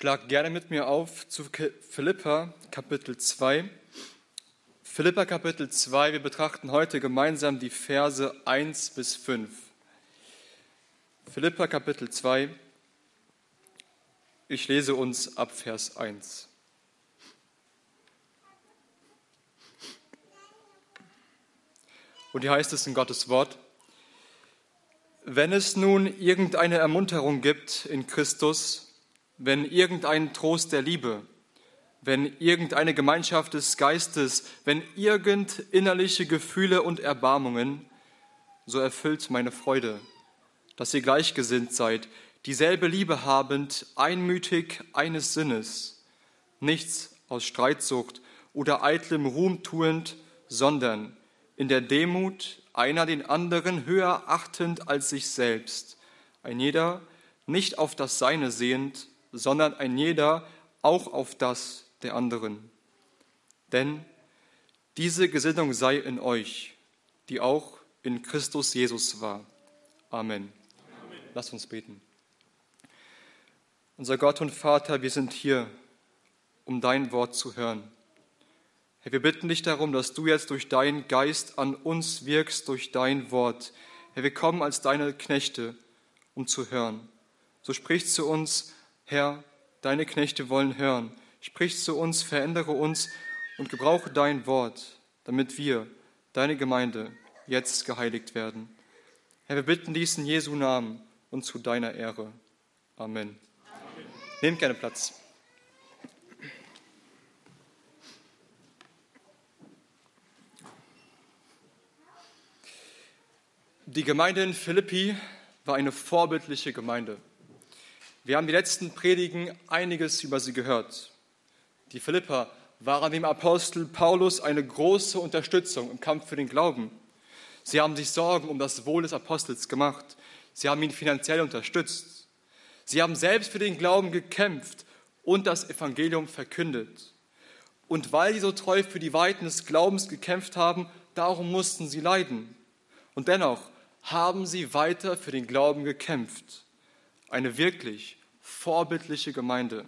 Schlag gerne mit mir auf zu Philippa Kapitel 2. Philippa Kapitel 2, wir betrachten heute gemeinsam die Verse 1 bis 5. Philippa Kapitel 2, ich lese uns ab Vers 1. Und hier heißt es in Gottes Wort, wenn es nun irgendeine Ermunterung gibt in Christus, wenn irgendein Trost der Liebe, wenn irgendeine Gemeinschaft des Geistes, wenn irgend innerliche Gefühle und Erbarmungen, so erfüllt meine Freude, dass ihr gleichgesinnt seid, dieselbe Liebe habend, einmütig eines Sinnes, nichts aus Streitsucht oder eitlem Ruhm tuend, sondern in der Demut einer den anderen höher achtend als sich selbst, ein jeder nicht auf das Seine sehend, sondern ein jeder auch auf das der anderen. Denn diese Gesinnung sei in euch, die auch in Christus Jesus war. Amen. Amen. Lass uns beten. Unser Gott und Vater, wir sind hier, um dein Wort zu hören. Herr, wir bitten dich darum, dass du jetzt durch deinen Geist an uns wirkst, durch dein Wort. Herr, wir kommen als deine Knechte, um zu hören. So sprich zu uns, Herr, deine Knechte wollen hören. Sprich zu uns, verändere uns und gebrauche dein Wort, damit wir, deine Gemeinde, jetzt geheiligt werden. Herr, wir bitten dies in Jesu Namen und zu deiner Ehre. Amen. Amen. Nehmt gerne Platz. Die Gemeinde in Philippi war eine vorbildliche Gemeinde. Wir haben die letzten Predigen einiges über sie gehört. Die Philipper waren dem Apostel Paulus eine große Unterstützung im Kampf für den Glauben. Sie haben sich Sorgen um das Wohl des Apostels gemacht. Sie haben ihn finanziell unterstützt. Sie haben selbst für den Glauben gekämpft und das Evangelium verkündet. Und weil sie so treu für die Weiten des Glaubens gekämpft haben, darum mussten sie leiden. Und dennoch haben sie weiter für den Glauben gekämpft eine wirklich vorbildliche Gemeinde.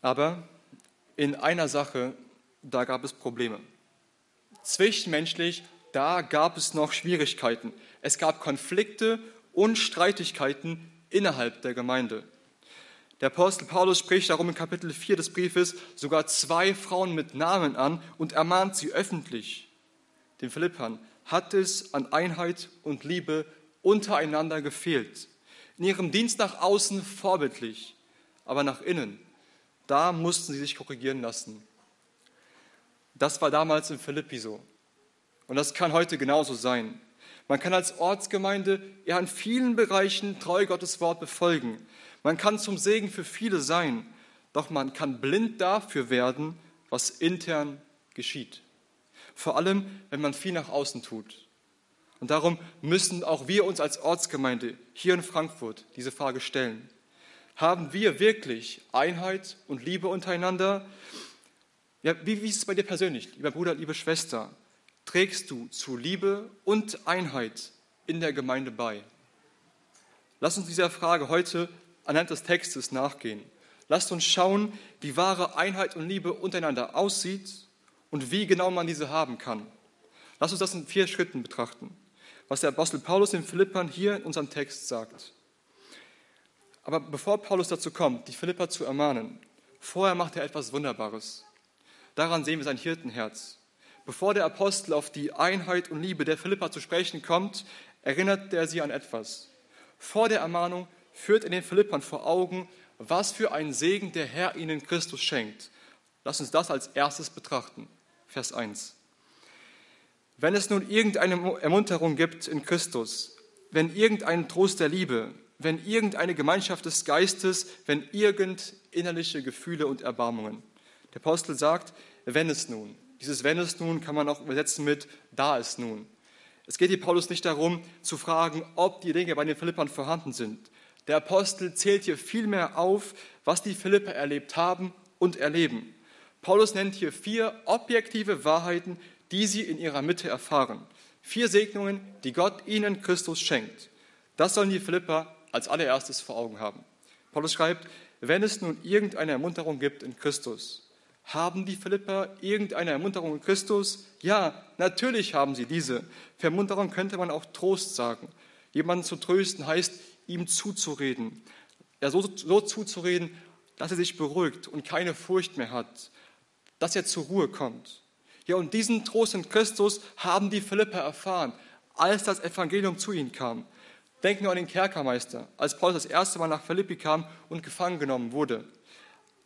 Aber in einer Sache, da gab es Probleme. Zwischenmenschlich, da gab es noch Schwierigkeiten. Es gab Konflikte und Streitigkeiten innerhalb der Gemeinde. Der Apostel Paulus spricht darum in Kapitel 4 des Briefes sogar zwei Frauen mit Namen an und ermahnt sie öffentlich. Den Philippern hat es an Einheit und Liebe untereinander gefehlt in ihrem Dienst nach außen vorbildlich, aber nach innen, da mussten sie sich korrigieren lassen. Das war damals in Philippi so. Und das kann heute genauso sein. Man kann als Ortsgemeinde ja in vielen Bereichen treu Gottes Wort befolgen. Man kann zum Segen für viele sein, doch man kann blind dafür werden, was intern geschieht. Vor allem, wenn man viel nach außen tut. Und darum müssen auch wir uns als Ortsgemeinde hier in Frankfurt diese Frage stellen. Haben wir wirklich Einheit und Liebe untereinander? Ja, wie, wie ist es bei dir persönlich, lieber Bruder, liebe Schwester? Trägst du zu Liebe und Einheit in der Gemeinde bei? Lass uns dieser Frage heute anhand des Textes nachgehen. Lasst uns schauen, wie wahre Einheit und Liebe untereinander aussieht und wie genau man diese haben kann. Lass uns das in vier Schritten betrachten was der Apostel Paulus den Philippern hier in unserem Text sagt. Aber bevor Paulus dazu kommt, die Philipper zu ermahnen, vorher macht er etwas Wunderbares. Daran sehen wir sein Hirtenherz. Bevor der Apostel auf die Einheit und Liebe der Philipper zu sprechen kommt, erinnert er sie an etwas. Vor der Ermahnung führt er den Philippern vor Augen, was für einen Segen der Herr ihnen Christus schenkt. Lass uns das als erstes betrachten. Vers 1. Wenn es nun irgendeine Ermunterung gibt in Christus, wenn irgendein Trost der Liebe, wenn irgendeine Gemeinschaft des Geistes, wenn irgend innerliche Gefühle und Erbarmungen. Der Apostel sagt, wenn es nun. Dieses wenn es nun kann man auch übersetzen mit da es nun. Es geht hier Paulus nicht darum zu fragen, ob die Dinge bei den Philippern vorhanden sind. Der Apostel zählt hier vielmehr auf, was die Philipper erlebt haben und erleben. Paulus nennt hier vier objektive Wahrheiten, die sie in ihrer Mitte erfahren. Vier Segnungen, die Gott ihnen Christus schenkt. Das sollen die Philipper als allererstes vor Augen haben. Paulus schreibt, wenn es nun irgendeine Ermunterung gibt in Christus. Haben die Philipper irgendeine Ermunterung in Christus? Ja, natürlich haben sie diese. Für Ermunterung könnte man auch Trost sagen. Jemanden zu trösten heißt, ihm zuzureden. Ja, so, so zuzureden, dass er sich beruhigt und keine Furcht mehr hat, dass er zur Ruhe kommt. Ja, und diesen Trost in Christus haben die Philipper erfahren, als das Evangelium zu ihnen kam. Denken wir an den Kerkermeister, als Paulus das erste Mal nach Philippi kam und gefangen genommen wurde.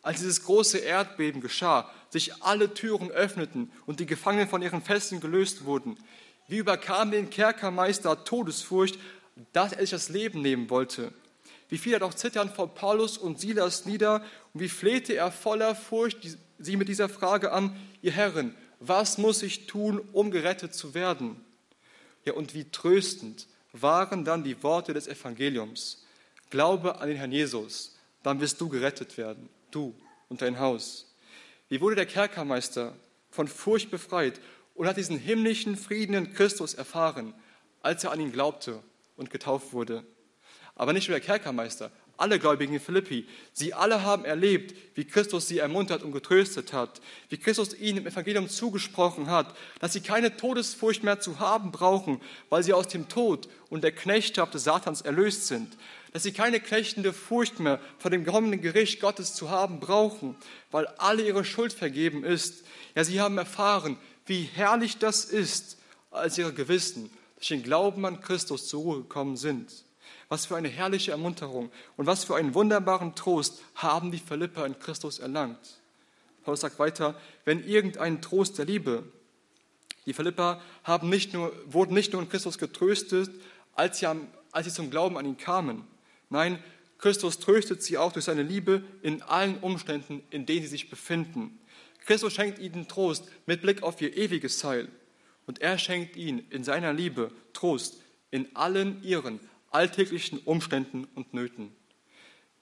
Als dieses große Erdbeben geschah, sich alle Türen öffneten und die Gefangenen von ihren Fesseln gelöst wurden, wie überkam den Kerkermeister Todesfurcht, dass er sich das Leben nehmen wollte. Wie fiel er doch zitternd vor Paulus und Silas nieder und wie flehte er voller Furcht sie mit dieser Frage an, ihr Herren, was muss ich tun, um gerettet zu werden? Ja, und wie tröstend waren dann die Worte des Evangeliums. Glaube an den Herrn Jesus, dann wirst du gerettet werden, du und dein Haus. Wie wurde der Kerkermeister von Furcht befreit und hat diesen himmlischen Frieden in Christus erfahren, als er an ihn glaubte und getauft wurde. Aber nicht nur der Kerkermeister, alle Gläubigen in Philippi, sie alle haben erlebt, wie Christus sie ermuntert und getröstet hat, wie Christus ihnen im Evangelium zugesprochen hat, dass sie keine Todesfurcht mehr zu haben brauchen, weil sie aus dem Tod und der Knechtschaft des Satans erlöst sind, dass sie keine knechtende Furcht mehr vor dem kommenden Gericht Gottes zu haben brauchen, weil alle ihre Schuld vergeben ist. Ja, sie haben erfahren, wie herrlich das ist, als ihre Gewissen durch den Glauben an Christus zur Ruhe gekommen sind. Was für eine herrliche Ermunterung und was für einen wunderbaren Trost haben die Philipper in Christus erlangt. Paulus sagt weiter, wenn irgendein Trost der Liebe, die Philipper haben nicht nur, wurden nicht nur in Christus getröstet, als sie, als sie zum Glauben an ihn kamen. Nein, Christus tröstet sie auch durch seine Liebe in allen Umständen, in denen sie sich befinden. Christus schenkt ihnen Trost mit Blick auf ihr ewiges Heil. Und er schenkt ihnen in seiner Liebe Trost in allen ihren alltäglichen Umständen und Nöten.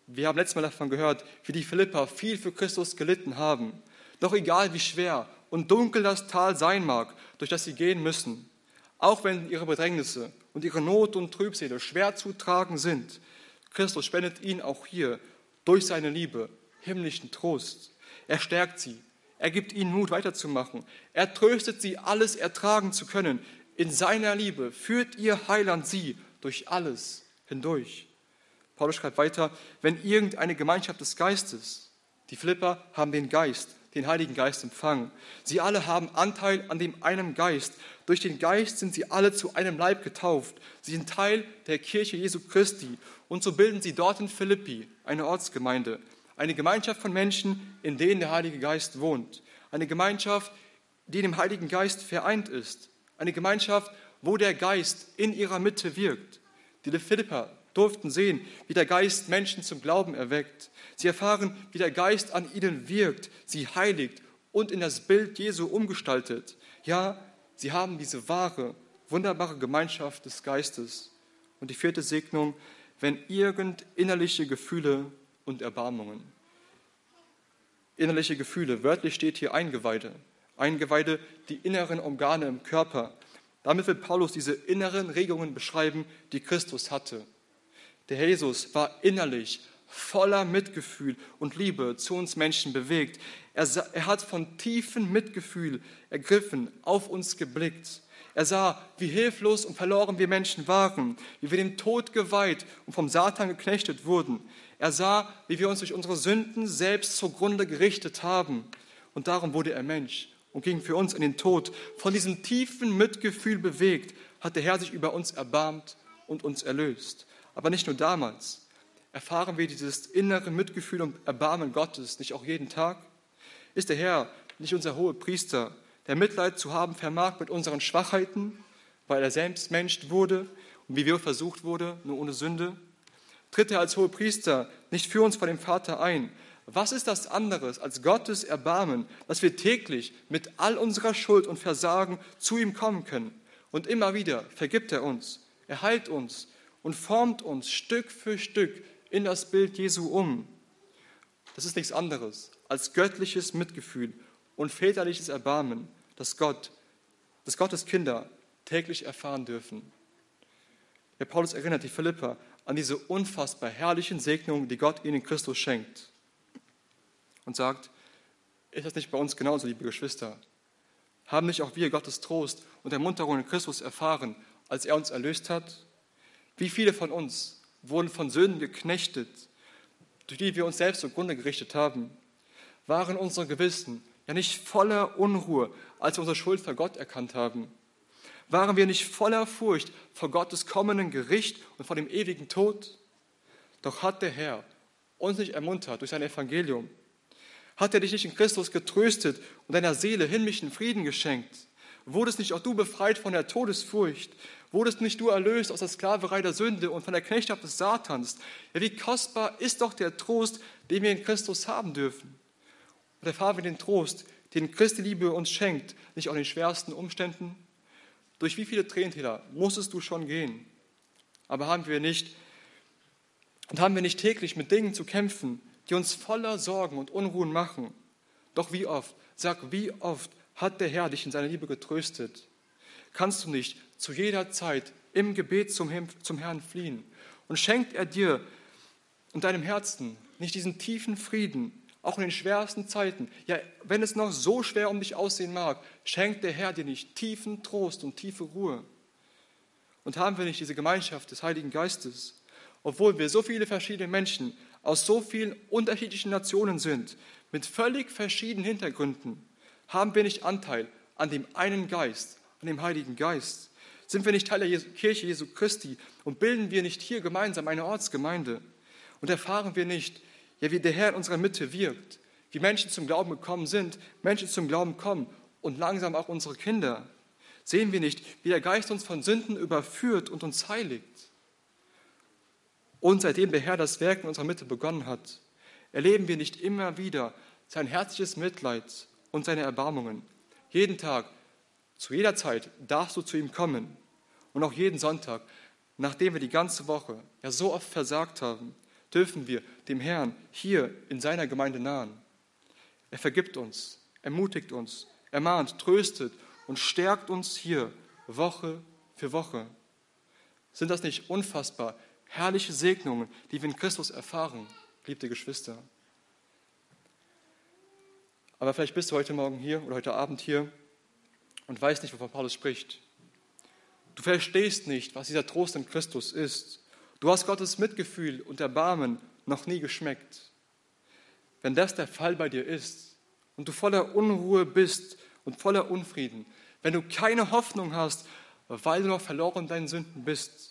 Wir haben letztes Mal davon gehört, wie die Philipper viel für Christus gelitten haben. Doch egal wie schwer und dunkel das Tal sein mag, durch das sie gehen müssen, auch wenn ihre Bedrängnisse und ihre Not und Trübsele schwer zu tragen sind, Christus spendet ihnen auch hier durch seine Liebe himmlischen Trost. Er stärkt sie, er gibt ihnen Mut weiterzumachen, er tröstet sie, alles ertragen zu können. In seiner Liebe führt ihr Heiland sie durch alles hindurch. Paulus schreibt weiter, wenn irgendeine Gemeinschaft des Geistes, die Philipper haben den Geist, den Heiligen Geist empfangen. Sie alle haben Anteil an dem einen Geist. Durch den Geist sind sie alle zu einem Leib getauft. Sie sind Teil der Kirche Jesu Christi. Und so bilden sie dort in Philippi eine Ortsgemeinde, eine Gemeinschaft von Menschen, in denen der Heilige Geist wohnt. Eine Gemeinschaft, die dem Heiligen Geist vereint ist. Eine Gemeinschaft, wo der Geist in ihrer Mitte wirkt. Die Philipper durften sehen, wie der Geist Menschen zum Glauben erweckt. Sie erfahren, wie der Geist an ihnen wirkt, sie heiligt und in das Bild Jesu umgestaltet. Ja, sie haben diese wahre, wunderbare Gemeinschaft des Geistes. Und die vierte Segnung, wenn irgend innerliche Gefühle und Erbarmungen. Innerliche Gefühle, wörtlich steht hier Eingeweide. Eingeweide, die inneren Organe im Körper, damit will Paulus diese inneren Regungen beschreiben, die Christus hatte. Der Jesus war innerlich voller Mitgefühl und Liebe zu uns Menschen bewegt. Er, er hat von tiefem Mitgefühl ergriffen, auf uns geblickt. Er sah, wie hilflos und verloren wir Menschen waren, wie wir dem Tod geweiht und vom Satan geknechtet wurden. Er sah, wie wir uns durch unsere Sünden selbst zugrunde gerichtet haben. Und darum wurde er Mensch und ging für uns in den Tod. Von diesem tiefen Mitgefühl bewegt, hat der Herr sich über uns erbarmt und uns erlöst. Aber nicht nur damals. Erfahren wir dieses innere Mitgefühl und Erbarmen Gottes nicht auch jeden Tag? Ist der Herr nicht unser hoher Priester, der Mitleid zu haben vermag mit unseren Schwachheiten, weil er selbst Mensch wurde und wie wir versucht wurde, nur ohne Sünde? Tritt er als hoher Priester nicht für uns vor dem Vater ein, was ist das anderes als Gottes Erbarmen, dass wir täglich mit all unserer Schuld und Versagen zu ihm kommen können? Und immer wieder vergibt er uns, er heilt uns und formt uns Stück für Stück in das Bild Jesu um. Das ist nichts anderes als göttliches Mitgefühl und väterliches Erbarmen, das Gott, das Gottes Kinder täglich erfahren dürfen. Der Paulus erinnert die Philipper an diese unfassbar herrlichen Segnungen, die Gott ihnen in Christus schenkt. Und sagt, ist das nicht bei uns genauso, liebe Geschwister? Haben nicht auch wir Gottes Trost und Ermunterung in Christus erfahren, als er uns erlöst hat? Wie viele von uns wurden von Sünden geknechtet, durch die wir uns selbst zugrunde gerichtet haben? Waren unsere Gewissen ja nicht voller Unruhe, als wir unsere Schuld vor Gott erkannt haben? Waren wir nicht voller Furcht vor Gottes kommenden Gericht und vor dem ewigen Tod? Doch hat der Herr uns nicht ermuntert durch sein Evangelium. Hat er dich nicht in Christus getröstet und deiner Seele himmlischen Frieden geschenkt? Wurdest nicht auch du befreit von der Todesfurcht? Wurdest nicht du erlöst aus der Sklaverei der Sünde und von der Knechtschaft des Satans? Ja, wie kostbar ist doch der Trost, den wir in Christus haben dürfen. Und erfahren wir den Trost, den Christi Liebe uns schenkt, nicht auch in den schwersten Umständen, durch wie viele Tränentäler musstest du schon gehen? Aber haben wir nicht und haben wir nicht täglich mit Dingen zu kämpfen, die uns voller Sorgen und Unruhen machen? Doch wie oft, sag, wie oft hat der Herr dich in seiner Liebe getröstet? Kannst du nicht zu jeder Zeit im Gebet zum, Herrn fliehen? Und schenkt er dir und deinem Herzen nicht diesen tiefen Frieden, auch in den schwersten Zeiten. Ja, wenn es noch so schwer um dich aussehen mag, schenkt der Herr dir nicht tiefen Trost und tiefe Ruhe. Und haben wir nicht diese Gemeinschaft des Heiligen Geistes, obwohl wir so viele verschiedene Menschen aus so vielen unterschiedlichen Nationen sind, mit völlig verschiedenen Hintergründen, haben wir nicht Anteil an dem einen Geist, an dem Heiligen Geist? Sind wir nicht Teil der Kirche Jesu Christi und bilden wir nicht hier gemeinsam eine Ortsgemeinde? Und erfahren wir nicht, ja, wie der Herr in unserer Mitte wirkt, wie Menschen zum Glauben gekommen sind, Menschen zum Glauben kommen und langsam auch unsere Kinder. Sehen wir nicht, wie der Geist uns von Sünden überführt und uns heiligt? Und seitdem der Herr das Werk in unserer Mitte begonnen hat, erleben wir nicht immer wieder sein herzliches Mitleid und seine Erbarmungen. Jeden Tag, zu jeder Zeit darfst du zu ihm kommen. Und auch jeden Sonntag, nachdem wir die ganze Woche ja so oft versagt haben, dürfen wir dem Herrn hier in seiner Gemeinde nahen. Er vergibt uns, ermutigt uns, ermahnt, tröstet und stärkt uns hier Woche für Woche. Sind das nicht unfassbar herrliche Segnungen, die wir in Christus erfahren, geliebte Geschwister? Aber vielleicht bist du heute Morgen hier oder heute Abend hier und weißt nicht, wovon Paulus spricht. Du verstehst nicht, was dieser Trost in Christus ist. Du hast Gottes Mitgefühl und Erbarmen noch nie geschmeckt. Wenn das der Fall bei dir ist und du voller Unruhe bist und voller Unfrieden, wenn du keine Hoffnung hast, weil du noch verloren in deinen Sünden bist,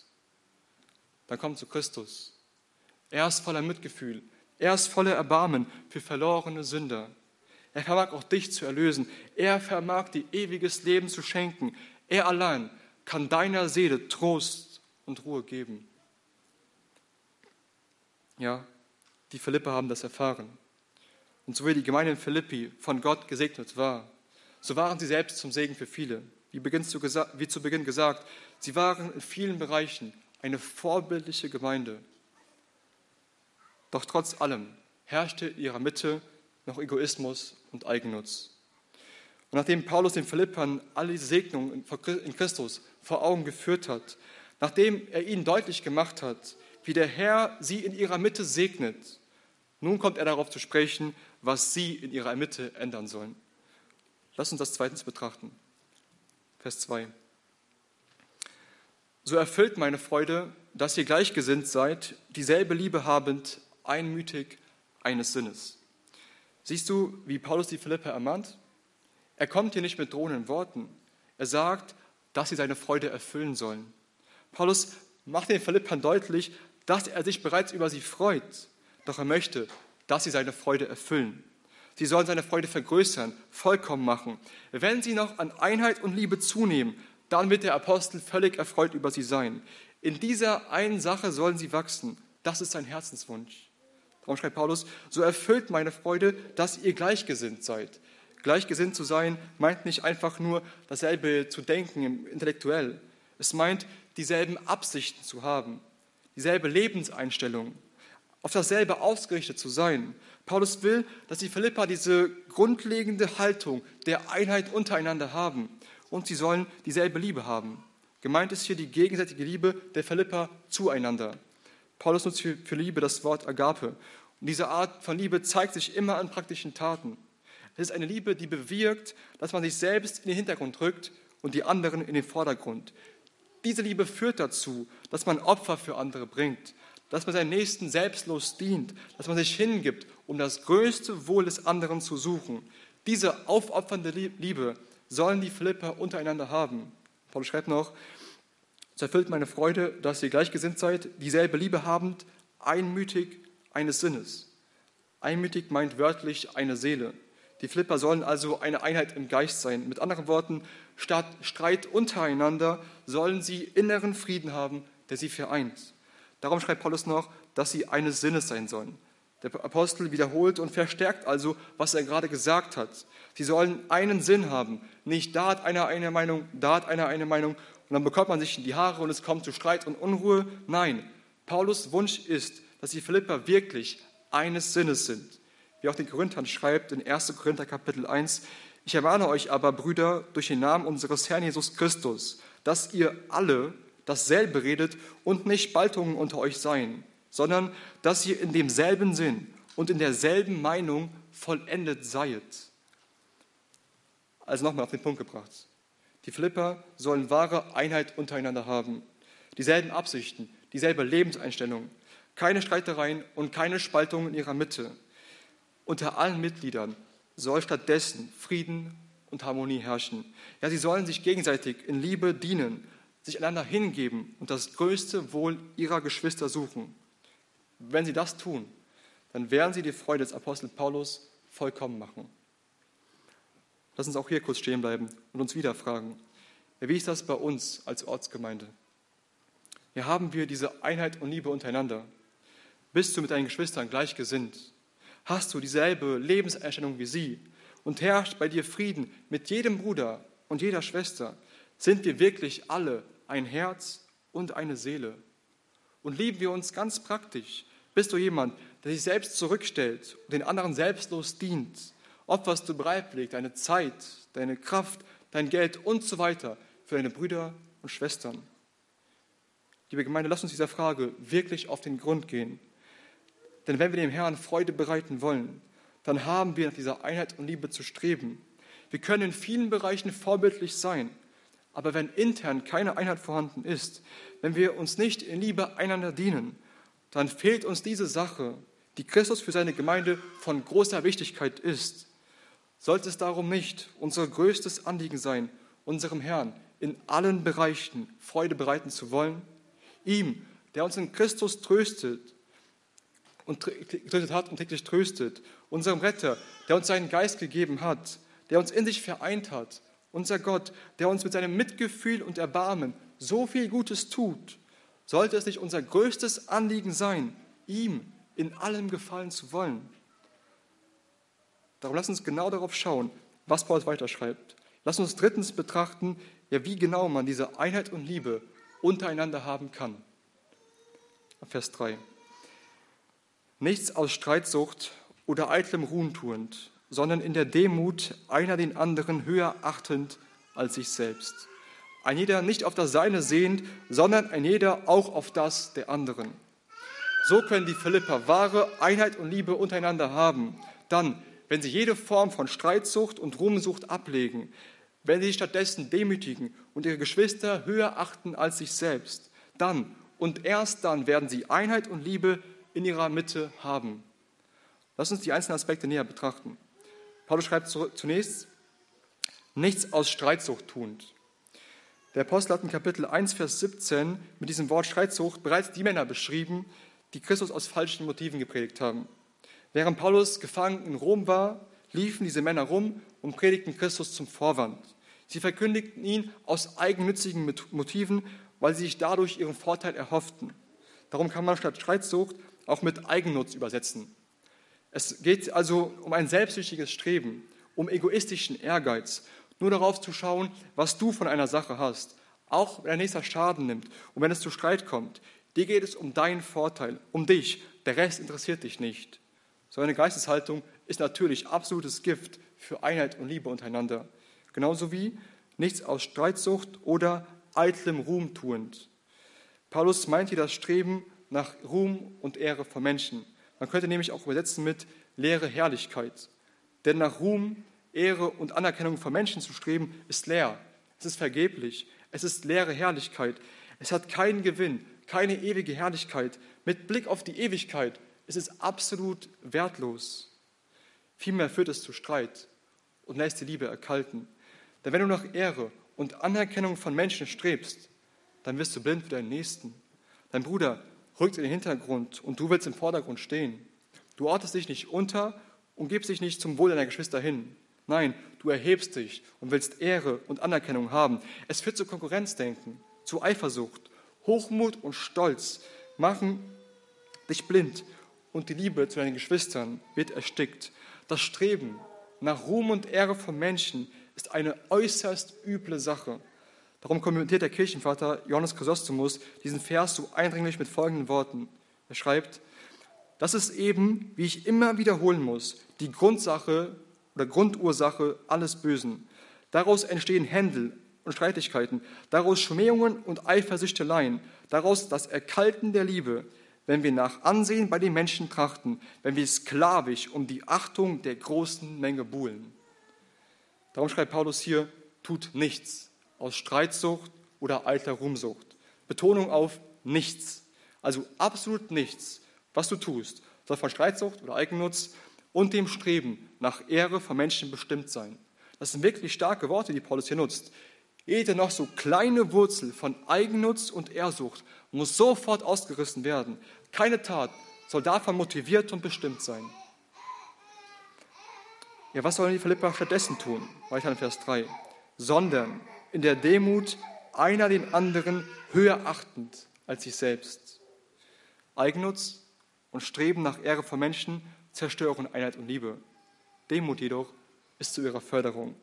dann komm zu Christus. Er ist voller Mitgefühl. Er ist voller Erbarmen für verlorene Sünder. Er vermag auch dich zu erlösen. Er vermag dir ewiges Leben zu schenken. Er allein kann deiner Seele Trost und Ruhe geben. Ja, die Philippe haben das erfahren. Und so wie die Gemeinde in Philippi von Gott gesegnet war, so waren sie selbst zum Segen für viele. Wie, wie zu Beginn gesagt, sie waren in vielen Bereichen eine vorbildliche Gemeinde. Doch trotz allem herrschte in ihrer Mitte noch Egoismus und Eigennutz. Und nachdem Paulus den Philippern alle diese Segnungen in Christus vor Augen geführt hat, nachdem er ihnen deutlich gemacht hat, wie der Herr sie in ihrer Mitte segnet. Nun kommt er darauf zu sprechen, was sie in ihrer Mitte ändern sollen. Lass uns das zweitens betrachten. Vers 2. So erfüllt meine Freude, dass ihr gleichgesinnt seid, dieselbe Liebe habend, einmütig, eines Sinnes. Siehst du, wie Paulus die Philippe ermahnt? Er kommt hier nicht mit drohenden Worten. Er sagt, dass sie seine Freude erfüllen sollen. Paulus macht den Philippern deutlich, dass er sich bereits über sie freut. Doch er möchte, dass sie seine Freude erfüllen. Sie sollen seine Freude vergrößern, vollkommen machen. Wenn sie noch an Einheit und Liebe zunehmen, dann wird der Apostel völlig erfreut über sie sein. In dieser einen Sache sollen sie wachsen. Das ist sein Herzenswunsch. Darum schreibt Paulus, so erfüllt meine Freude, dass ihr gleichgesinnt seid. Gleichgesinnt zu sein meint nicht einfach nur dasselbe zu denken intellektuell. Es meint, dieselben Absichten zu haben, dieselbe Lebenseinstellung, auf dasselbe ausgerichtet zu sein. Paulus will, dass die Philippa diese grundlegende Haltung der Einheit untereinander haben und sie sollen dieselbe Liebe haben. Gemeint ist hier die gegenseitige Liebe der Philippa zueinander. Paulus nutzt für, für Liebe das Wort Agape. Und diese Art von Liebe zeigt sich immer an praktischen Taten. Es ist eine Liebe, die bewirkt, dass man sich selbst in den Hintergrund rückt und die anderen in den Vordergrund. Diese Liebe führt dazu, dass man Opfer für andere bringt, dass man seinen Nächsten selbstlos dient, dass man sich hingibt, um das größte Wohl des anderen zu suchen. Diese aufopfernde Liebe sollen die Philipper untereinander haben. Paulus schreibt noch, es erfüllt meine Freude, dass ihr gleichgesinnt seid, dieselbe Liebe habend, einmütig eines Sinnes. Einmütig meint wörtlich eine Seele. Die Flipper sollen also eine Einheit im Geist sein. Mit anderen Worten, statt Streit untereinander sollen sie inneren Frieden haben, der sie vereint. Darum schreibt Paulus noch, dass sie eines Sinnes sein sollen. Der Apostel wiederholt und verstärkt also, was er gerade gesagt hat. Sie sollen einen Sinn haben. Nicht da hat einer eine Meinung, da hat einer eine Meinung und dann bekommt man sich in die Haare und es kommt zu Streit und Unruhe. Nein, Paulus Wunsch ist, dass die Philipper wirklich eines Sinnes sind. Wie auch den Korinthern schreibt in 1. Korinther Kapitel 1, ich ermahne euch aber, Brüder, durch den Namen unseres Herrn Jesus Christus, dass ihr alle dasselbe redet und nicht Spaltungen unter euch seien, sondern dass ihr in demselben Sinn und in derselben Meinung vollendet seid. Also nochmal auf den Punkt gebracht. Die Philipper sollen wahre Einheit untereinander haben, dieselben Absichten, dieselbe Lebenseinstellung, keine Streitereien und keine Spaltung in ihrer Mitte. Unter allen Mitgliedern soll stattdessen Frieden und Harmonie herrschen. Ja, sie sollen sich gegenseitig in Liebe dienen, sich einander hingeben und das größte Wohl ihrer Geschwister suchen. Wenn sie das tun, dann werden sie die Freude des Apostel Paulus vollkommen machen. Lass uns auch hier kurz stehen bleiben und uns wieder fragen, wie ist das bei uns als Ortsgemeinde? Hier haben wir diese Einheit und Liebe untereinander. Bist du mit deinen Geschwistern gleichgesinnt? Hast du dieselbe Lebenseinstellung wie sie? Und herrscht bei dir Frieden mit jedem Bruder und jeder Schwester? Sind wir wirklich alle ein Herz und eine Seele? Und lieben wir uns ganz praktisch? Bist du jemand, der sich selbst zurückstellt und den anderen selbstlos dient? Opferst du bereitwillig deine Zeit, deine Kraft, dein Geld und so weiter für deine Brüder und Schwestern? Liebe Gemeinde, lass uns dieser Frage wirklich auf den Grund gehen. Denn wenn wir dem Herrn Freude bereiten wollen, dann haben wir nach dieser Einheit und Liebe zu streben. Wir können in vielen Bereichen vorbildlich sein, aber wenn intern keine Einheit vorhanden ist, wenn wir uns nicht in Liebe einander dienen, dann fehlt uns diese Sache, die Christus für seine Gemeinde von großer Wichtigkeit ist. Sollte es darum nicht unser größtes Anliegen sein, unserem Herrn in allen Bereichen Freude bereiten zu wollen? Ihm, der uns in Christus tröstet und getötet hat und täglich tröstet, unserem Retter, der uns seinen Geist gegeben hat, der uns in sich vereint hat, unser Gott, der uns mit seinem Mitgefühl und Erbarmen so viel Gutes tut, sollte es nicht unser größtes Anliegen sein, ihm in allem gefallen zu wollen. Darum lass uns genau darauf schauen, was Paulus weiterschreibt. Lass uns drittens betrachten, ja, wie genau man diese Einheit und Liebe untereinander haben kann. Vers 3 nichts aus Streitsucht oder eitlem Ruhen tuend, sondern in der Demut einer den anderen höher achtend als sich selbst. Ein jeder nicht auf das Seine sehend, sondern ein jeder auch auf das der anderen. So können die Philipper wahre Einheit und Liebe untereinander haben. Dann, wenn sie jede Form von Streitsucht und Ruhmsucht ablegen, wenn sie sich stattdessen demütigen und ihre Geschwister höher achten als sich selbst, dann und erst dann werden sie Einheit und Liebe in ihrer Mitte haben. Lass uns die einzelnen Aspekte näher betrachten. Paulus schreibt zunächst, nichts aus Streitsucht tuend. Der Apostel hat in Kapitel 1, Vers 17 mit diesem Wort Streitsucht bereits die Männer beschrieben, die Christus aus falschen Motiven gepredigt haben. Während Paulus gefangen in Rom war, liefen diese Männer rum und predigten Christus zum Vorwand. Sie verkündigten ihn aus eigennützigen Motiven, weil sie sich dadurch ihren Vorteil erhofften. Darum kann man statt Streitsucht auch mit Eigennutz übersetzen. Es geht also um ein selbstsüchtiges Streben, um egoistischen Ehrgeiz, nur darauf zu schauen, was du von einer Sache hast, auch wenn der nächste Schaden nimmt und wenn es zu Streit kommt. Dir geht es um deinen Vorteil, um dich, der Rest interessiert dich nicht. So eine Geisteshaltung ist natürlich absolutes Gift für Einheit und Liebe untereinander. Genauso wie nichts aus Streitsucht oder eitlem Ruhm tuend. Paulus meint hier das Streben nach Ruhm und Ehre von Menschen. Man könnte nämlich auch übersetzen mit leere Herrlichkeit. Denn nach Ruhm, Ehre und Anerkennung von Menschen zu streben, ist leer. Es ist vergeblich. Es ist leere Herrlichkeit. Es hat keinen Gewinn, keine ewige Herrlichkeit. Mit Blick auf die Ewigkeit ist es absolut wertlos. Vielmehr führt es zu Streit und lässt die Liebe erkalten. Denn wenn du nach Ehre und Anerkennung von Menschen strebst, dann wirst du blind für deinen Nächsten. Dein Bruder rückt in den Hintergrund und du willst im Vordergrund stehen. Du ortest dich nicht unter und gibst dich nicht zum Wohl deiner Geschwister hin. Nein, du erhebst dich und willst Ehre und Anerkennung haben. Es führt zu Konkurrenzdenken, zu Eifersucht. Hochmut und Stolz machen dich blind und die Liebe zu deinen Geschwistern wird erstickt. Das Streben nach Ruhm und Ehre von Menschen ist eine äußerst üble Sache. Darum kommentiert der Kirchenvater Johannes Chrysostomus diesen Vers so eindringlich mit folgenden Worten. Er schreibt, das ist eben, wie ich immer wiederholen muss, die Grundsache oder Grundursache alles Bösen. Daraus entstehen Händel und Streitigkeiten, daraus Schmähungen und Eifersüchteleien, daraus das Erkalten der Liebe, wenn wir nach Ansehen bei den Menschen trachten, wenn wir sklavisch um die Achtung der großen Menge buhlen. Darum schreibt Paulus hier, tut nichts aus Streitsucht oder alter Ruhmsucht. Betonung auf nichts. Also absolut nichts, was du tust, soll von Streitsucht oder Eigennutz und dem Streben nach Ehre von Menschen bestimmt sein. Das sind wirklich starke Worte, die Paulus hier nutzt. Jede noch so kleine Wurzel von Eigennutz und Ehrsucht muss sofort ausgerissen werden. Keine Tat soll davon motiviert und bestimmt sein. Ja, was sollen die Philippa stattdessen tun? Weiter in Vers 3. Sondern in der Demut einer den anderen höher achtend als sich selbst. Eigennutz und Streben nach Ehre von Menschen zerstören Einheit und Liebe. Demut jedoch ist zu ihrer Förderung.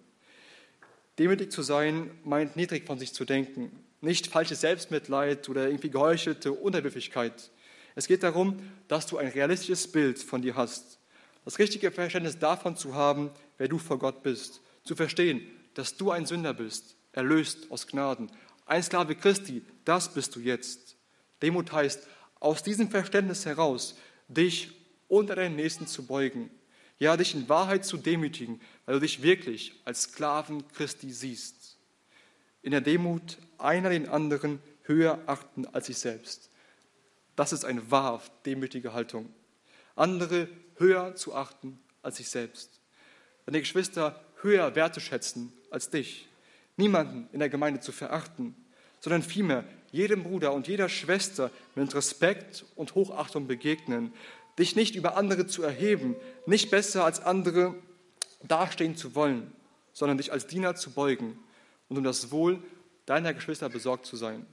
Demütig zu sein meint niedrig von sich zu denken, nicht falsches Selbstmitleid oder irgendwie geheuchelte Unterwürfigkeit. Es geht darum, dass du ein realistisches Bild von dir hast, das richtige Verständnis davon zu haben, wer du vor Gott bist, zu verstehen, dass du ein Sünder bist, erlöst aus Gnaden, ein Sklave Christi, das bist du jetzt. Demut heißt, aus diesem Verständnis heraus, dich unter deinen Nächsten zu beugen, ja, dich in Wahrheit zu demütigen, weil du dich wirklich als Sklaven Christi siehst. In der Demut einer den anderen höher achten als sich selbst. Das ist eine wahrhaft demütige Haltung. Andere höher zu achten als sich selbst. Deine Geschwister höher wertzuschätzen als dich. Niemanden in der Gemeinde zu verachten, sondern vielmehr jedem Bruder und jeder Schwester mit Respekt und Hochachtung begegnen, dich nicht über andere zu erheben, nicht besser als andere dastehen zu wollen, sondern dich als Diener zu beugen und um das Wohl deiner Geschwister besorgt zu sein.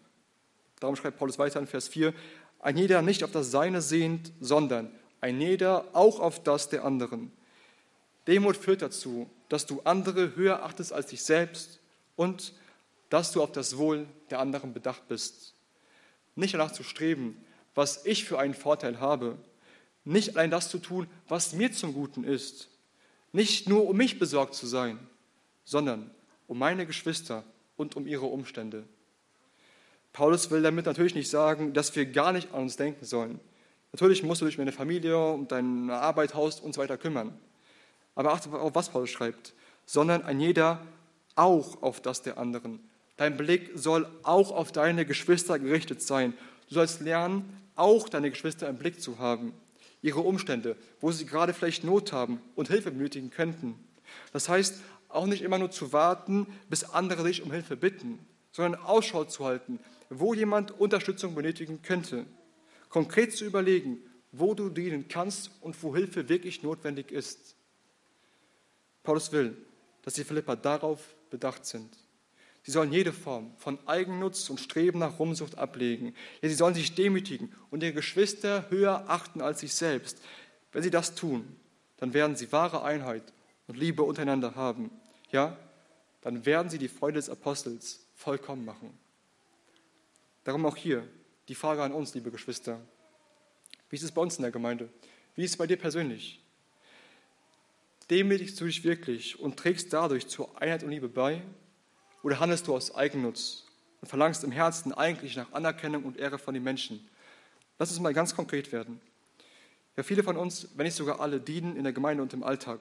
Darum schreibt Paulus weiter in Vers 4, ein jeder nicht auf das Seine sehend, sondern ein jeder auch auf das der anderen. Demut führt dazu, dass du andere höher achtest als dich selbst und dass du auf das Wohl der anderen bedacht bist. Nicht danach zu streben, was ich für einen Vorteil habe, nicht allein das zu tun, was mir zum Guten ist, nicht nur um mich besorgt zu sein, sondern um meine Geschwister und um ihre Umstände. Paulus will damit natürlich nicht sagen, dass wir gar nicht an uns denken sollen. Natürlich musst du dich um deine Familie, um deine Arbeit, Haus und so weiter kümmern. Aber achte auf, was Paulus schreibt, sondern ein jeder auch auf das der anderen. Dein Blick soll auch auf deine Geschwister gerichtet sein. Du sollst lernen, auch deine Geschwister im Blick zu haben ihre Umstände, wo sie gerade vielleicht Not haben und Hilfe benötigen könnten. Das heißt, auch nicht immer nur zu warten, bis andere dich um Hilfe bitten, sondern Ausschau zu halten, wo jemand Unterstützung benötigen könnte. Konkret zu überlegen, wo du dienen kannst und wo Hilfe wirklich notwendig ist. Paulus will, dass die Philippa darauf bedacht sind. Sie sollen jede Form von Eigennutz und Streben nach Rumsucht ablegen. Ja, sie sollen sich demütigen und ihre Geschwister höher achten als sich selbst. Wenn sie das tun, dann werden sie wahre Einheit und Liebe untereinander haben. Ja, dann werden sie die Freude des Apostels vollkommen machen. Darum auch hier die Frage an uns, liebe Geschwister. Wie ist es bei uns in der Gemeinde? Wie ist es bei dir persönlich? Demütigst du dich wirklich und trägst dadurch zur Einheit und Liebe bei? Oder handelst du aus Eigennutz und verlangst im Herzen eigentlich nach Anerkennung und Ehre von den Menschen? Lass uns mal ganz konkret werden. Ja, viele von uns, wenn nicht sogar alle, dienen in der Gemeinde und im Alltag.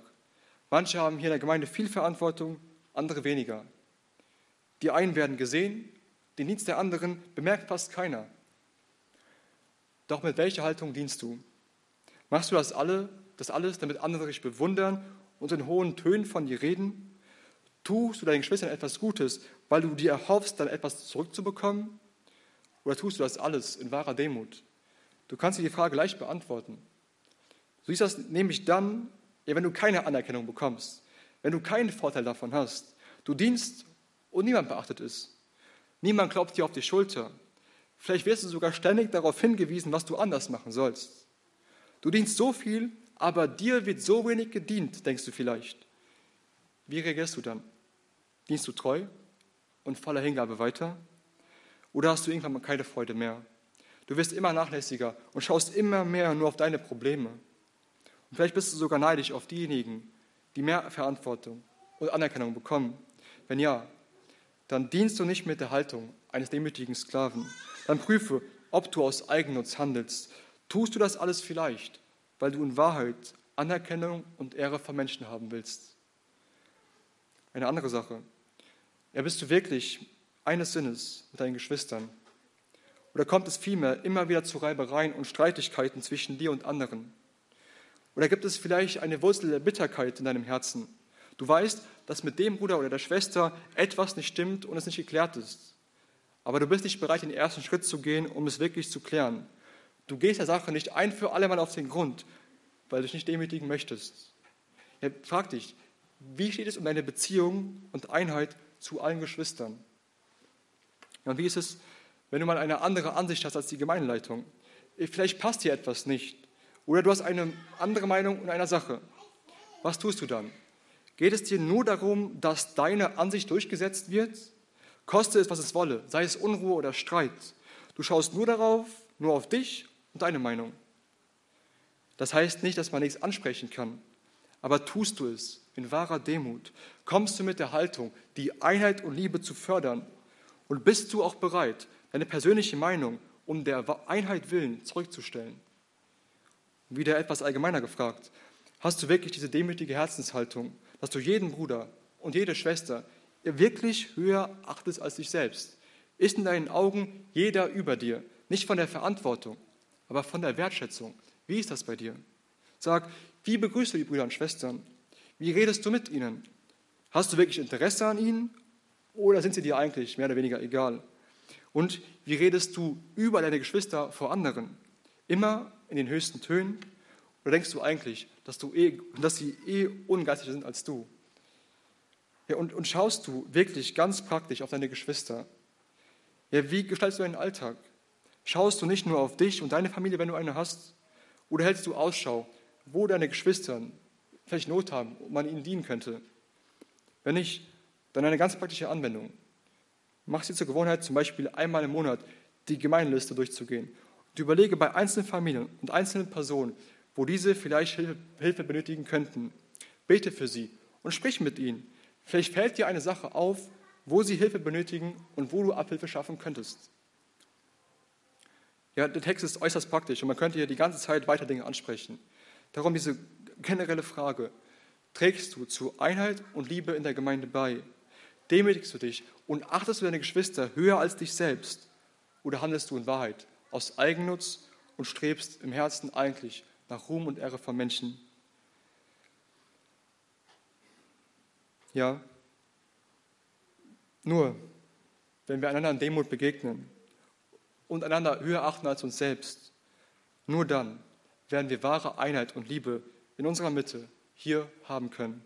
Manche haben hier in der Gemeinde viel Verantwortung, andere weniger. Die einen werden gesehen, den Dienst der anderen bemerkt fast keiner. Doch mit welcher Haltung dienst du? Machst du das, alle, das alles, damit andere dich bewundern und in hohen Tönen von dir reden? Tust du deinen Geschwistern etwas Gutes, weil du dir erhoffst, dann etwas zurückzubekommen? Oder tust du das alles in wahrer Demut? Du kannst dir die Frage leicht beantworten. Du siehst das nämlich dann, wenn du keine Anerkennung bekommst, wenn du keinen Vorteil davon hast. Du dienst und niemand beachtet es. Niemand klopft dir auf die Schulter. Vielleicht wirst du sogar ständig darauf hingewiesen, was du anders machen sollst. Du dienst so viel, aber dir wird so wenig gedient, denkst du vielleicht. Wie reagierst du dann? Dienst du treu und voller Hingabe weiter? Oder hast du irgendwann mal keine Freude mehr? Du wirst immer nachlässiger und schaust immer mehr nur auf deine Probleme. Und vielleicht bist du sogar neidisch auf diejenigen, die mehr Verantwortung und Anerkennung bekommen. Wenn ja, dann dienst du nicht mit der Haltung eines demütigen Sklaven. Dann prüfe, ob du aus Eigennutz handelst. Tust du das alles vielleicht, weil du in Wahrheit Anerkennung und Ehre von Menschen haben willst? Eine andere Sache. Ja, bist du wirklich eines Sinnes mit deinen Geschwistern? Oder kommt es vielmehr immer wieder zu Reibereien und Streitigkeiten zwischen dir und anderen? Oder gibt es vielleicht eine Wurzel der Bitterkeit in deinem Herzen? Du weißt, dass mit dem Bruder oder der Schwester etwas nicht stimmt und es nicht geklärt ist. Aber du bist nicht bereit, den ersten Schritt zu gehen, um es wirklich zu klären. Du gehst der Sache nicht ein für alle Mal auf den Grund, weil du dich nicht demütigen möchtest. Ja, frag dich, wie steht es um deine Beziehung und Einheit zu allen Geschwistern? Und wie ist es, wenn du mal eine andere Ansicht hast als die Gemeindeleitung? Vielleicht passt dir etwas nicht. Oder du hast eine andere Meinung in einer Sache. Was tust du dann? Geht es dir nur darum, dass deine Ansicht durchgesetzt wird? Koste es, was es wolle, sei es Unruhe oder Streit. Du schaust nur darauf, nur auf dich und deine Meinung. Das heißt nicht, dass man nichts ansprechen kann, aber tust du es in wahrer Demut, kommst du mit der Haltung, die Einheit und Liebe zu fördern und bist du auch bereit, deine persönliche Meinung um der Einheit willen zurückzustellen. Wieder etwas allgemeiner gefragt, hast du wirklich diese demütige Herzenshaltung, dass du jeden Bruder und jede Schwester wirklich höher achtest als dich selbst? Ist in deinen Augen jeder über dir, nicht von der Verantwortung, aber von der Wertschätzung? Wie ist das bei dir? Sag, wie begrüßt du die Brüder und Schwestern? Wie redest du mit ihnen? Hast du wirklich Interesse an ihnen oder sind sie dir eigentlich mehr oder weniger egal? Und wie redest du über deine Geschwister vor anderen? Immer in den höchsten Tönen? Oder denkst du eigentlich, dass, du eh, dass sie eh ungeistiger sind als du? Ja, und, und schaust du wirklich ganz praktisch auf deine Geschwister? Ja, wie gestaltest du deinen Alltag? Schaust du nicht nur auf dich und deine Familie, wenn du eine hast? Oder hältst du Ausschau, wo deine Geschwister vielleicht Not haben und man ihnen dienen könnte? Wenn nicht, dann eine ganz praktische Anwendung. Mach sie zur Gewohnheit, zum Beispiel einmal im Monat die Gemeindeliste durchzugehen. Und überlege bei einzelnen Familien und einzelnen Personen, wo diese vielleicht Hilfe benötigen könnten. Bete für sie und sprich mit ihnen. Vielleicht fällt dir eine Sache auf, wo sie Hilfe benötigen und wo du Abhilfe schaffen könntest. Ja, der Text ist äußerst praktisch und man könnte hier die ganze Zeit weiter Dinge ansprechen. Darum diese generelle Frage. Trägst du zu Einheit und Liebe in der Gemeinde bei? Demütigst du dich und achtest du deine Geschwister höher als dich selbst? Oder handelst du in Wahrheit aus Eigennutz und strebst im Herzen eigentlich nach Ruhm und Ehre von Menschen? Ja, nur wenn wir einander in Demut begegnen und einander höher achten als uns selbst, nur dann werden wir wahre Einheit und Liebe in unserer Mitte hier haben können.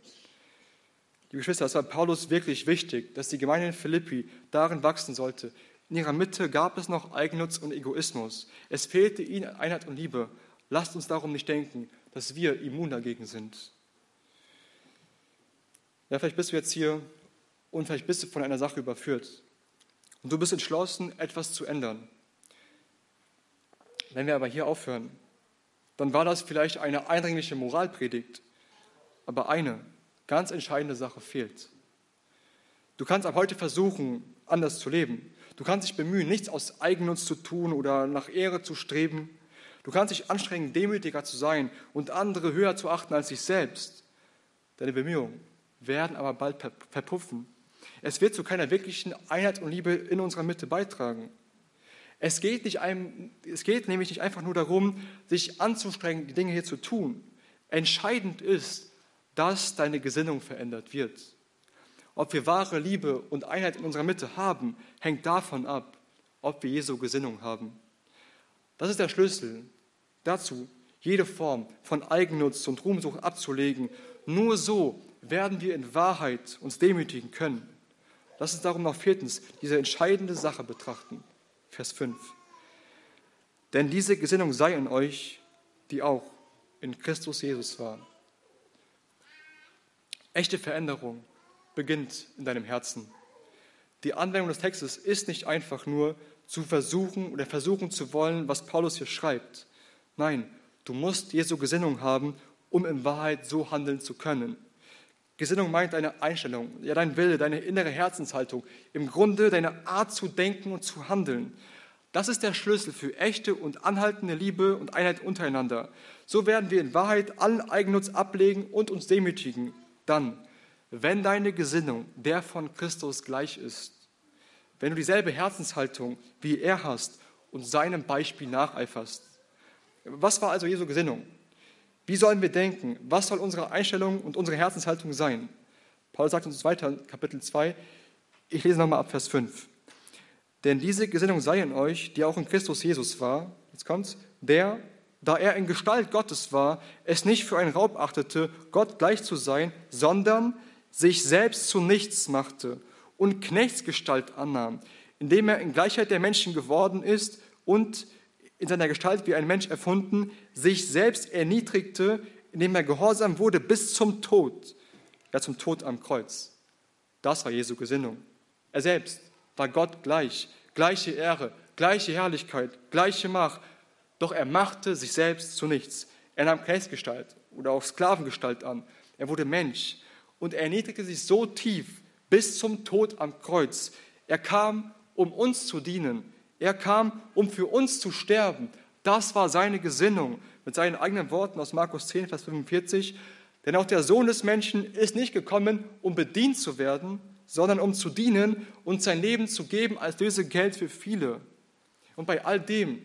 Liebe Geschwister, es war Paulus wirklich wichtig, dass die Gemeinde in Philippi darin wachsen sollte. In ihrer Mitte gab es noch Eigennutz und Egoismus. Es fehlte ihnen Einheit und Liebe. Lasst uns darum nicht denken, dass wir immun dagegen sind. Ja, vielleicht bist du jetzt hier und vielleicht bist du von einer Sache überführt. Und du bist entschlossen, etwas zu ändern. Wenn wir aber hier aufhören, dann war das vielleicht eine eindringliche Moralpredigt. Aber eine ganz entscheidende Sache fehlt. Du kannst ab heute versuchen, anders zu leben. Du kannst dich bemühen, nichts aus Eigennutz zu tun oder nach Ehre zu streben. Du kannst dich anstrengen, demütiger zu sein und andere höher zu achten als dich selbst. Deine Bemühungen werden aber bald verpuffen. Es wird zu keiner wirklichen Einheit und Liebe in unserer Mitte beitragen. Es geht, nicht einem, es geht nämlich nicht einfach nur darum, sich anzustrengen, die Dinge hier zu tun. Entscheidend ist, dass deine Gesinnung verändert wird. Ob wir wahre Liebe und Einheit in unserer Mitte haben, hängt davon ab, ob wir Jesu Gesinnung haben. Das ist der Schlüssel dazu, jede Form von Eigennutz und Ruhmsucht abzulegen. Nur so werden wir in Wahrheit uns demütigen können. Lass uns darum noch viertens diese entscheidende Sache betrachten. Vers 5. Denn diese Gesinnung sei in euch, die auch in Christus Jesus war. Echte Veränderung beginnt in deinem Herzen. Die Anwendung des Textes ist nicht einfach nur zu versuchen oder versuchen zu wollen, was Paulus hier schreibt. Nein, du musst Jesu Gesinnung haben, um in Wahrheit so handeln zu können. Gesinnung meint deine Einstellung, ja dein Wille, deine innere Herzenshaltung, im Grunde deine Art zu denken und zu handeln. Das ist der Schlüssel für echte und anhaltende Liebe und Einheit untereinander. So werden wir in Wahrheit allen Eigennutz ablegen und uns demütigen. Dann, wenn deine Gesinnung der von Christus gleich ist, wenn du dieselbe Herzenshaltung wie er hast und seinem Beispiel nacheiferst. Was war also Jesu Gesinnung? Wie sollen wir denken? Was soll unsere Einstellung und unsere Herzenshaltung sein? Paulus sagt uns weiter, Kapitel 2, ich lese nochmal ab Vers 5. Denn diese Gesinnung sei in euch, die auch in Christus Jesus war, jetzt kommt's, der, da er in Gestalt Gottes war, es nicht für einen Raub achtete, Gott gleich zu sein, sondern sich selbst zu nichts machte und Knechtsgestalt annahm, indem er in Gleichheit der Menschen geworden ist und in seiner Gestalt wie ein Mensch erfunden, sich selbst erniedrigte, indem er gehorsam wurde bis zum Tod, ja zum Tod am Kreuz. Das war Jesu Gesinnung. Er selbst war Gott gleich, gleiche Ehre, gleiche Herrlichkeit, gleiche Macht, doch er machte sich selbst zu nichts. Er nahm Knechtsgestalt oder auch Sklavengestalt an. Er wurde Mensch und er erniedrigte sich so tief bis zum Tod am Kreuz. Er kam, um uns zu dienen. Er kam, um für uns zu sterben. Das war seine Gesinnung. Mit seinen eigenen Worten aus Markus 10, Vers 45. Denn auch der Sohn des Menschen ist nicht gekommen, um bedient zu werden, sondern um zu dienen und sein Leben zu geben als Lösegeld für viele. Und bei all dem,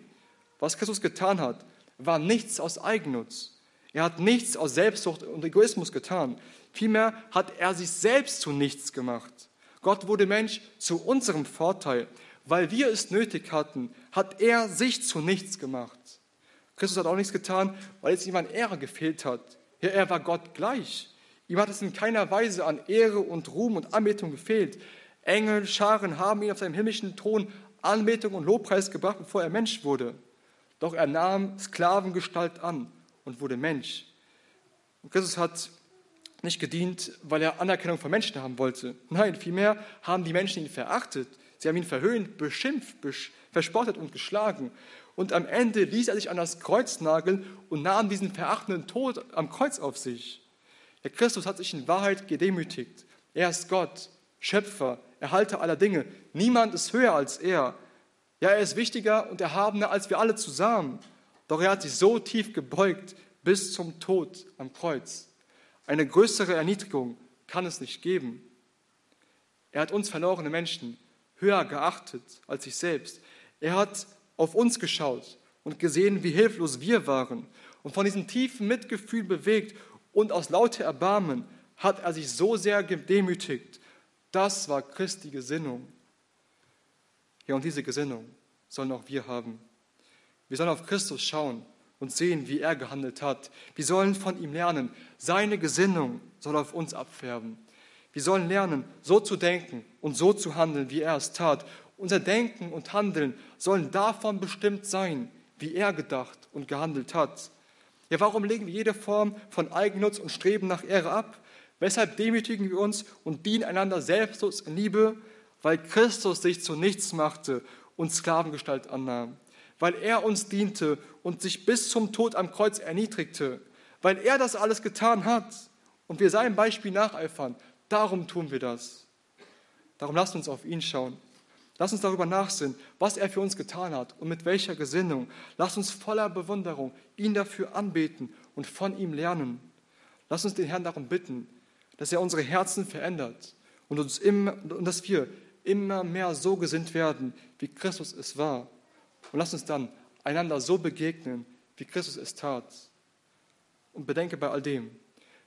was Christus getan hat, war nichts aus Eigennutz. Er hat nichts aus Selbstsucht und Egoismus getan. Vielmehr hat er sich selbst zu nichts gemacht. Gott wurde Mensch zu unserem Vorteil. Weil wir es nötig hatten, hat er sich zu nichts gemacht. Christus hat auch nichts getan, weil es ihm an Ehre gefehlt hat. Ja, er war Gott gleich. Ihm hat es in keiner Weise an Ehre und Ruhm und Anbetung gefehlt. Engel, Scharen haben ihn auf seinem himmlischen Thron Anbetung und Lobpreis gebracht, bevor er Mensch wurde. Doch er nahm Sklavengestalt an und wurde Mensch. Und Christus hat nicht gedient, weil er Anerkennung von Menschen haben wollte. Nein, vielmehr haben die Menschen ihn verachtet. Sie haben ihn verhöhnt, beschimpft, verspottet und geschlagen. Und am Ende ließ er sich an das Kreuz nageln und nahm diesen verachtenden Tod am Kreuz auf sich. Der Christus hat sich in Wahrheit gedemütigt. Er ist Gott, Schöpfer, Erhalter aller Dinge. Niemand ist höher als er. Ja, er ist wichtiger und erhabener als wir alle zusammen. Doch er hat sich so tief gebeugt bis zum Tod am Kreuz. Eine größere Erniedrigung kann es nicht geben. Er hat uns verlorene Menschen höher geachtet als sich selbst. Er hat auf uns geschaut und gesehen, wie hilflos wir waren. Und von diesem tiefen Mitgefühl bewegt und aus lauter Erbarmen hat er sich so sehr gedemütigt. Das war Christi Gesinnung. Ja, und diese Gesinnung sollen auch wir haben. Wir sollen auf Christus schauen und sehen, wie er gehandelt hat. Wir sollen von ihm lernen. Seine Gesinnung soll auf uns abfärben. Wir sollen lernen, so zu denken und so zu handeln, wie er es tat. Unser Denken und Handeln sollen davon bestimmt sein, wie er gedacht und gehandelt hat. Ja, warum legen wir jede Form von Eigennutz und Streben nach Ehre ab? Weshalb demütigen wir uns und dienen einander selbstlos in Liebe? Weil Christus sich zu nichts machte und Sklavengestalt annahm. Weil er uns diente und sich bis zum Tod am Kreuz erniedrigte. Weil er das alles getan hat und wir seinem Beispiel nacheifern, Darum tun wir das. Darum lasst uns auf ihn schauen. Lass uns darüber nachsinnen, was er für uns getan hat und mit welcher Gesinnung. Lass uns voller Bewunderung ihn dafür anbeten und von ihm lernen. Lass uns den Herrn darum bitten, dass er unsere Herzen verändert und, uns immer, und dass wir immer mehr so gesinnt werden, wie Christus es war. Und lass uns dann einander so begegnen, wie Christus es tat. Und bedenke bei all dem,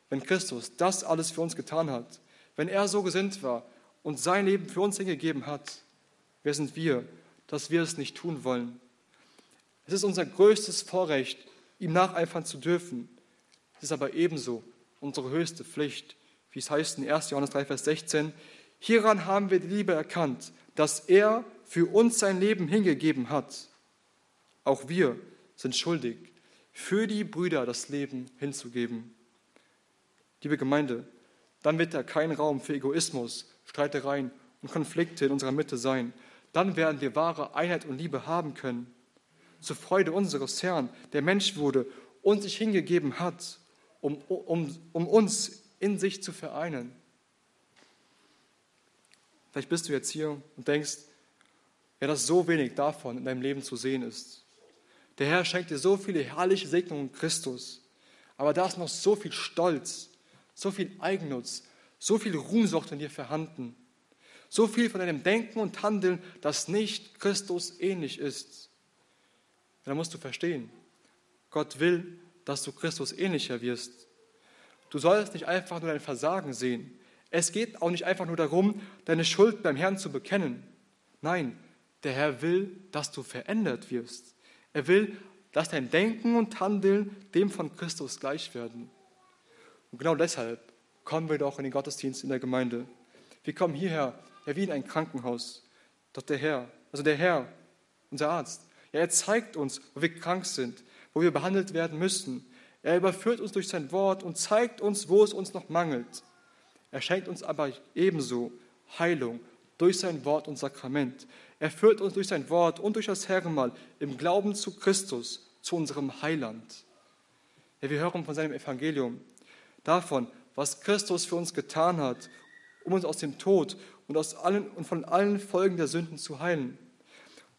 wenn Christus das alles für uns getan hat, wenn er so gesinnt war und sein Leben für uns hingegeben hat, wer sind wir, dass wir es nicht tun wollen? Es ist unser größtes Vorrecht, ihm nacheifern zu dürfen. Es ist aber ebenso unsere höchste Pflicht, wie es heißt in 1. Johannes 3, Vers 16, hieran haben wir die Liebe erkannt, dass er für uns sein Leben hingegeben hat. Auch wir sind schuldig, für die Brüder das Leben hinzugeben. Liebe Gemeinde, dann wird da kein Raum für Egoismus, Streitereien und Konflikte in unserer Mitte sein. Dann werden wir wahre Einheit und Liebe haben können. Zur Freude unseres Herrn, der Mensch wurde und sich hingegeben hat, um, um, um uns in sich zu vereinen. Vielleicht bist du jetzt hier und denkst, ja, dass so wenig davon in deinem Leben zu sehen ist. Der Herr schenkt dir so viele herrliche Segnungen Christus, aber da ist noch so viel Stolz, so viel Eigennutz, so viel Ruhmsucht in dir vorhanden, so viel von deinem Denken und Handeln, das nicht Christus ähnlich ist. Da musst du verstehen, Gott will, dass du Christus ähnlicher wirst. Du sollst nicht einfach nur dein Versagen sehen. Es geht auch nicht einfach nur darum, deine Schuld beim Herrn zu bekennen. Nein, der Herr will, dass du verändert wirst. Er will, dass dein Denken und Handeln dem von Christus gleich werden. Und genau deshalb kommen wir doch in den Gottesdienst in der Gemeinde. Wir kommen hierher, ja wie in ein Krankenhaus. Doch der Herr, also der Herr, unser Arzt, ja, er zeigt uns, wo wir krank sind, wo wir behandelt werden müssen. Er überführt uns durch sein Wort und zeigt uns, wo es uns noch mangelt. Er schenkt uns aber ebenso Heilung durch sein Wort und Sakrament. Er führt uns durch sein Wort und durch das Herrenmal im Glauben zu Christus, zu unserem Heiland. Ja, wir hören von seinem Evangelium, davon, was Christus für uns getan hat, um uns aus dem Tod und, aus allen, und von allen Folgen der Sünden zu heilen.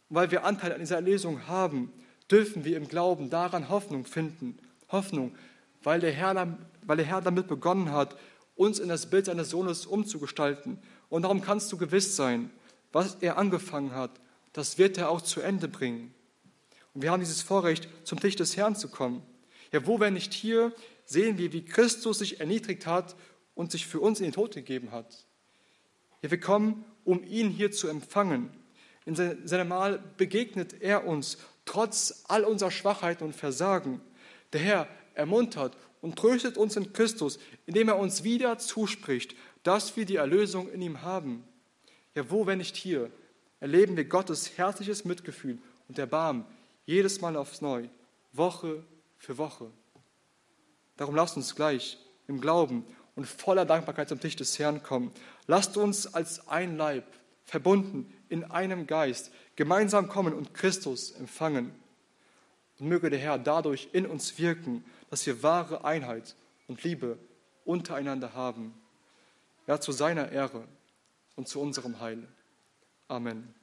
Und weil wir Anteil an dieser Lesung haben, dürfen wir im Glauben daran Hoffnung finden. Hoffnung, weil der Herr, weil der Herr damit begonnen hat, uns in das Bild seines Sohnes umzugestalten. Und darum kannst du gewiss sein, was er angefangen hat, das wird er auch zu Ende bringen. Und wir haben dieses Vorrecht, zum Tisch des Herrn zu kommen. Ja, wo, wenn nicht hier, sehen wir, wie Christus sich erniedrigt hat und sich für uns in den Tod gegeben hat. Wir kommen, um ihn hier zu empfangen. In seinem Mahl begegnet er uns, trotz all unserer Schwachheiten und Versagen. Der Herr ermuntert und tröstet uns in Christus, indem er uns wieder zuspricht, dass wir die Erlösung in ihm haben. Ja, wo, wenn nicht hier, erleben wir Gottes herzliches Mitgefühl und Erbarmen jedes Mal aufs Neue, Woche für Woche. Darum lasst uns gleich im Glauben und voller Dankbarkeit zum Tisch des Herrn kommen. Lasst uns als ein Leib, verbunden in einem Geist, gemeinsam kommen und Christus empfangen. Und möge der Herr dadurch in uns wirken, dass wir wahre Einheit und Liebe untereinander haben. Ja, zu seiner Ehre und zu unserem Heil. Amen.